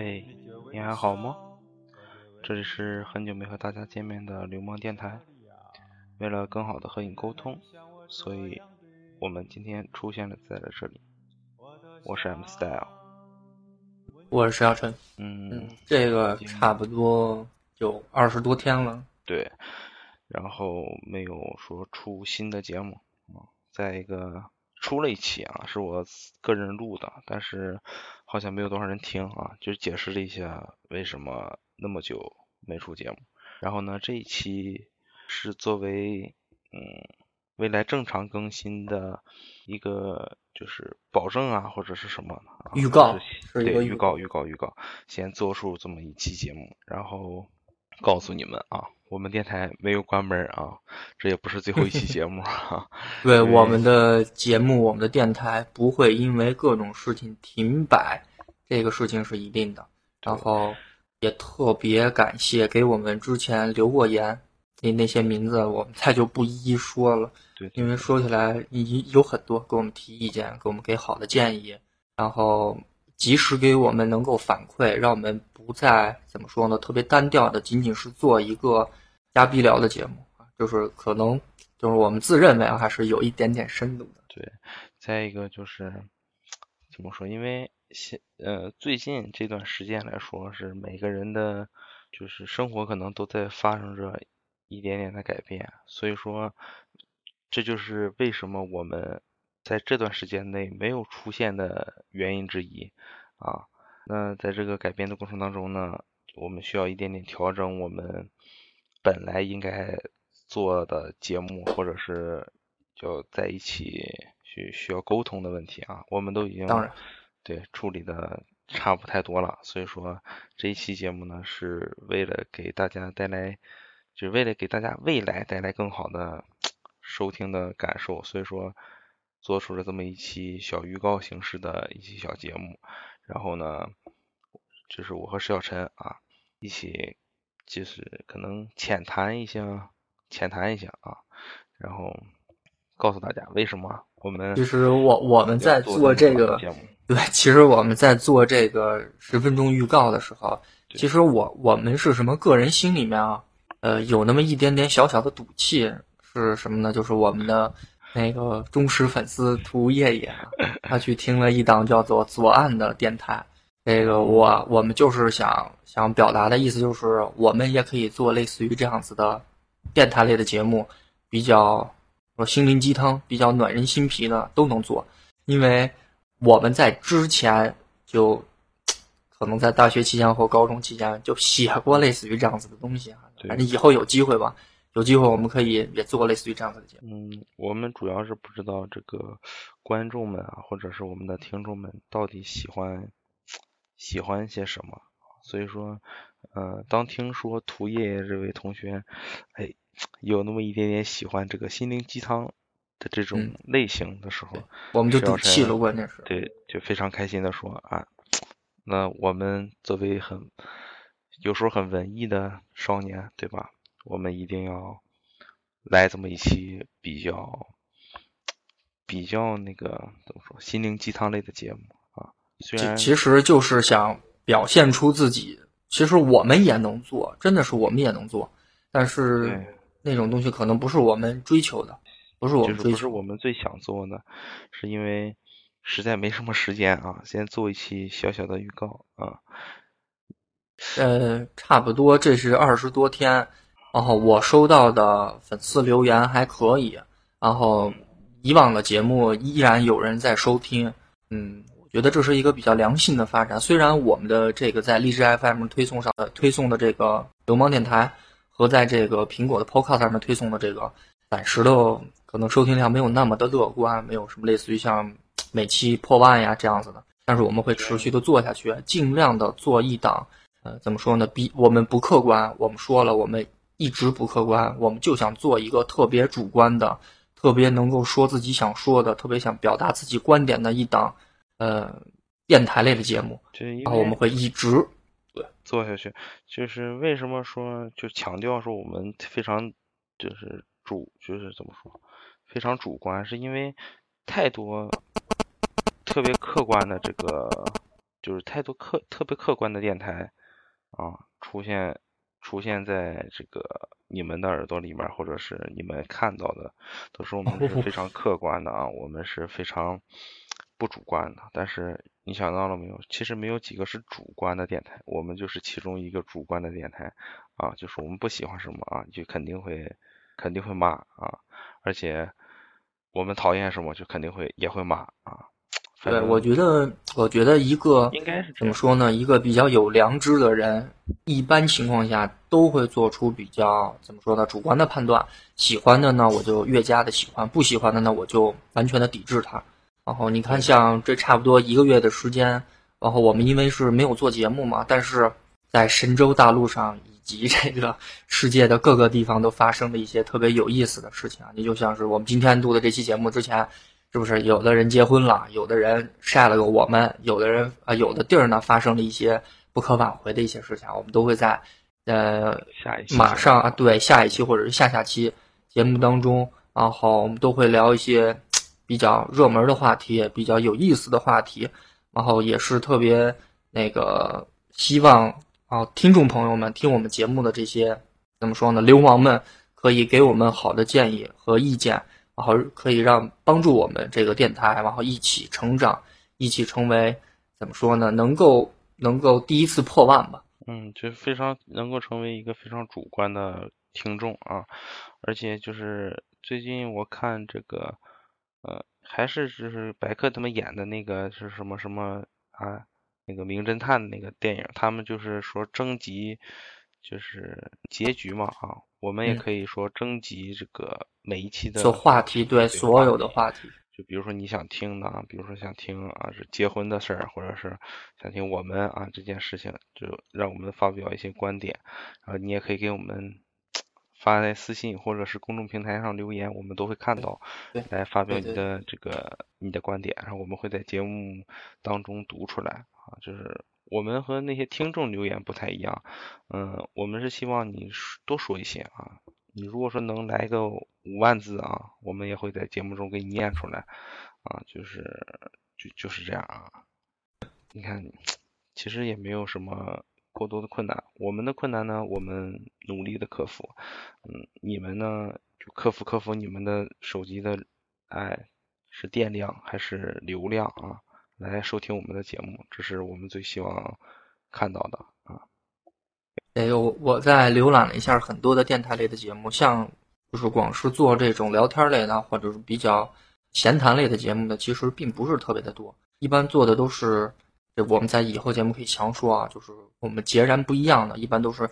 嘿，你还好吗？这里是很久没和大家见面的流氓电台。为了更好的和你沟通，所以我们今天出现了在了这里。我是 M Style，我是石小晨。嗯，这个差不多有二十多天了。对，然后没有说出新的节目啊。再一个。出了一期啊，是我个人录的，但是好像没有多少人听啊，就解释了一下为什么那么久没出节目。然后呢，这一期是作为嗯未来正常更新的一个就是保证啊，或者是什么预告，对，预告，预告，预告，先做出这么一期节目，然后告诉你们啊。我们电台没有关门啊，这也不是最后一期节目哈。对，我们的节目，我们的电台不会因为各种事情停摆，这个事情是一定的。然后也特别感谢给我们之前留过言那那些名字，我们再就不一一说了。对，因为说起来已有很多给我们提意见，给我们给好的建议，然后及时给我们能够反馈，让我们不再怎么说呢，特别单调的，仅仅是做一个。瞎逼聊的节目，就是可能就是我们自认为还是有一点点深度的。对，再一个就是怎么说？因为现呃最近这段时间来说，是每个人的，就是生活可能都在发生着一点点的改变，所以说这就是为什么我们在这段时间内没有出现的原因之一啊。那在这个改编的过程当中呢，我们需要一点点调整我们。本来应该做的节目，或者是就在一起需需要沟通的问题啊，我们都已经当然对处理的差不太多了。所以说这一期节目呢，是为了给大家带来，就是为了给大家未来带来更好的收听的感受，所以说做出了这么一期小预告形式的一期小节目。然后呢，就是我和石小晨啊一起。就是可能浅谈一下，浅谈一下啊，然后告诉大家为什么我们其实我我们在做这个对，其实我们在做这个十分钟预告的时候，其实我我们是什么个人心里面啊，呃，有那么一点点小小的赌气，是什么呢？就是我们的那个忠实粉丝涂爷爷，他去听了一档叫做《左岸》的电台。这个我我们就是想想表达的意思，就是我们也可以做类似于这样子的电台类的节目，比较说心灵鸡汤，比较暖人心脾的都能做。因为我们在之前就可能在大学期间或高中期间就写过类似于这样子的东西啊。反正以后有机会吧，有机会我们可以也做类似于这样子的节目。嗯，我们主要是不知道这个观众们啊，或者是我们的听众们到底喜欢。喜欢些什么？所以说，呃，当听说涂爷爷这位同学，哎，有那么一点点喜欢这个心灵鸡汤的这种类型的时候，我们就赌气了，关键是对，就非常开心的说啊，那我们作为很有时候很文艺的少年，对吧？我们一定要来这么一期比较比较那个怎么说心灵鸡汤类的节目。啊。虽然其实就是想表现出自己，其实我们也能做，真的是我们也能做，但是那种东西可能不是我们追求的，不是我们追求，不是我们最想做的，是因为实在没什么时间啊。先做一期小小的预告啊。呃，差不多这是二十多天，然后我收到的粉丝留言还可以，然后以往的节目依然有人在收听，嗯。我觉得这是一个比较良性的发展。虽然我们的这个在荔枝 FM 推送上推送的这个流氓电台，和在这个苹果的 Podcast 上面推送的这个暂时的可能收听量没有那么的乐观，没有什么类似于像每期破万呀这样子的。但是我们会持续的做下去，尽量的做一档，呃，怎么说呢？比我们不客观，我们说了，我们一直不客观，我们就想做一个特别主观的，特别能够说自己想说的，特别想表达自己观点的一档，呃，电台类的节目。然后我们会一直对做下去。就是为什么说就强调说我们非常就是主就是怎么说非常主观，是因为太多。特别客观的这个，就是太多客特别客观的电台啊，出现出现在这个你们的耳朵里面，或者是你们看到的，都是我们是非常 客观的啊，我们是非常不主观的。但是你想到了没有？其实没有几个是主观的电台，我们就是其中一个主观的电台啊，就是我们不喜欢什么啊，就肯定会肯定会骂啊，而且我们讨厌什么，就肯定会也会骂啊。对，我觉得，我觉得一个应该是怎么说呢？一个比较有良知的人，一般情况下都会做出比较怎么说呢？主观的判断。喜欢的呢，我就越加的喜欢；不喜欢的呢，我就完全的抵制它。然后你看，像这差不多一个月的时间，然后我们因为是没有做节目嘛，但是在神州大陆上以及这个世界的各个地方都发生了一些特别有意思的事情啊！你就像是我们今天录的这期节目之前。是不是有的人结婚了，有的人晒了个我们，有的人啊，有的地儿呢发生了一些不可挽回的一些事情，我们都会在呃下一期马上啊，对下一期或者是下下期节目当中，然后我们都会聊一些比较热门的话题，比较有意思的话题，然后也是特别那个希望啊，听众朋友们听我们节目的这些怎么说呢，流氓们可以给我们好的建议和意见。然后可以让帮助我们这个电台，然后一起成长，一起成为怎么说呢？能够能够第一次破万吧。嗯，就非常能够成为一个非常主观的听众啊。而且就是最近我看这个，呃，还是就是白客他们演的那个是什么什么啊？那个名侦探那个电影，他们就是说征集，就是结局嘛啊。我们也可以说征集这个每一期的话题，对所有的话题，就比如说你想听的，比如说想听啊是结婚的事儿，或者是想听我们啊这件事情，就让我们发表一些观点，然后你也可以给我们发在私信或者是公众平台上留言，我们都会看到，来发表你的。这个你的观点，然后我们会在节目当中读出来。啊，就是。我们和那些听众留言不太一样，嗯，我们是希望你多说一些啊。你如果说能来个五万字啊，我们也会在节目中给你念出来啊。就是就就是这样啊。你看，其实也没有什么过多的困难。我们的困难呢，我们努力的克服。嗯，你们呢，就克服克服你们的手机的，哎，是电量还是流量啊？来收听我们的节目，这是我们最希望看到的啊。哎呦，我在浏览了一下很多的电台类的节目，像就是光是做这种聊天类的，或者是比较闲谈类的节目的，其实并不是特别的多。一般做的都是，我们在以后节目可以强说啊，就是我们截然不一样的。一般都是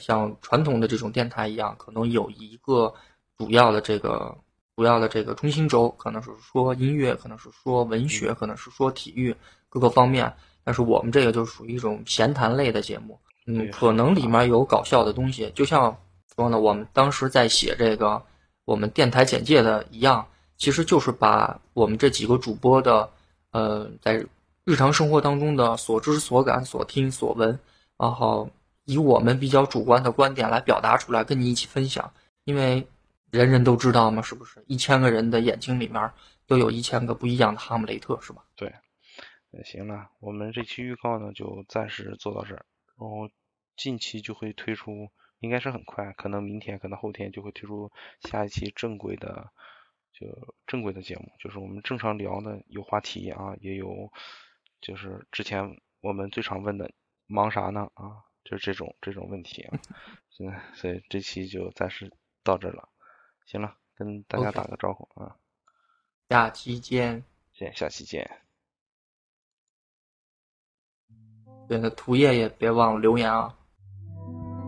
像传统的这种电台一样，可能有一个主要的这个。主要的这个中心轴可能是说音乐，可能是说文学，可能是说体育各个方面。但是我们这个就属于一种闲谈类的节目，嗯，可能里面有搞笑的东西。就像说呢，我们当时在写这个我们电台简介的一样，其实就是把我们这几个主播的呃在日常生活当中的所知所感、所听所闻，然后以我们比较主观的观点来表达出来，跟你一起分享，因为。人人都知道吗？是不是一千个人的眼睛里面都有一千个不一样的哈姆雷特，是吧？对，那行了，我们这期预告呢就暂时做到这儿，然后近期就会推出，应该是很快，可能明天，可能后天就会推出下一期正规的，就正规的节目，就是我们正常聊的，有话题啊，也有就是之前我们最常问的忙啥呢啊，就是这种这种问题啊，现在所以这期就暂时到这了。行了，跟大家打个招呼啊。下期见。见，下期见。对，那涂夜也别忘了留言啊。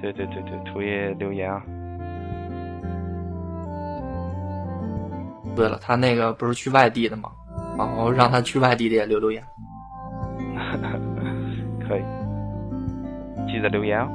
对对对对，涂夜留言啊。对了，他那个不是去外地的吗？哦，让他去外地的也留留言。可以。记得留言哦。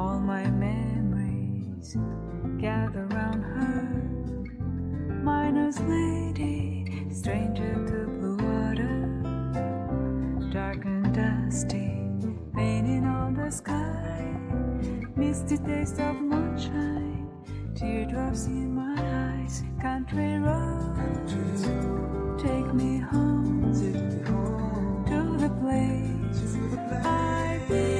all my memories gather round her. Miner's lady, stranger to blue water, dark and dusty, painting on the sky, misty taste of moonshine, teardrops in my eyes, country roads. Take me home to the place I be.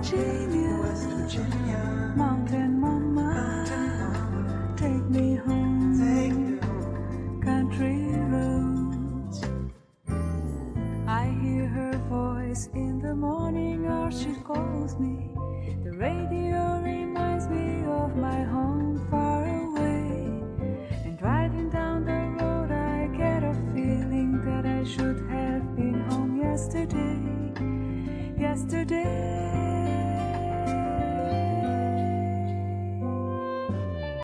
Virginia, West Virginia, mountain mama, mountain mama. Take, me home, take country roads. I hear her voice in the morning, or she calls me. The radio reminds me of my home far away. And driving down the road, I get a feeling that I should have been home yesterday. Yesterday.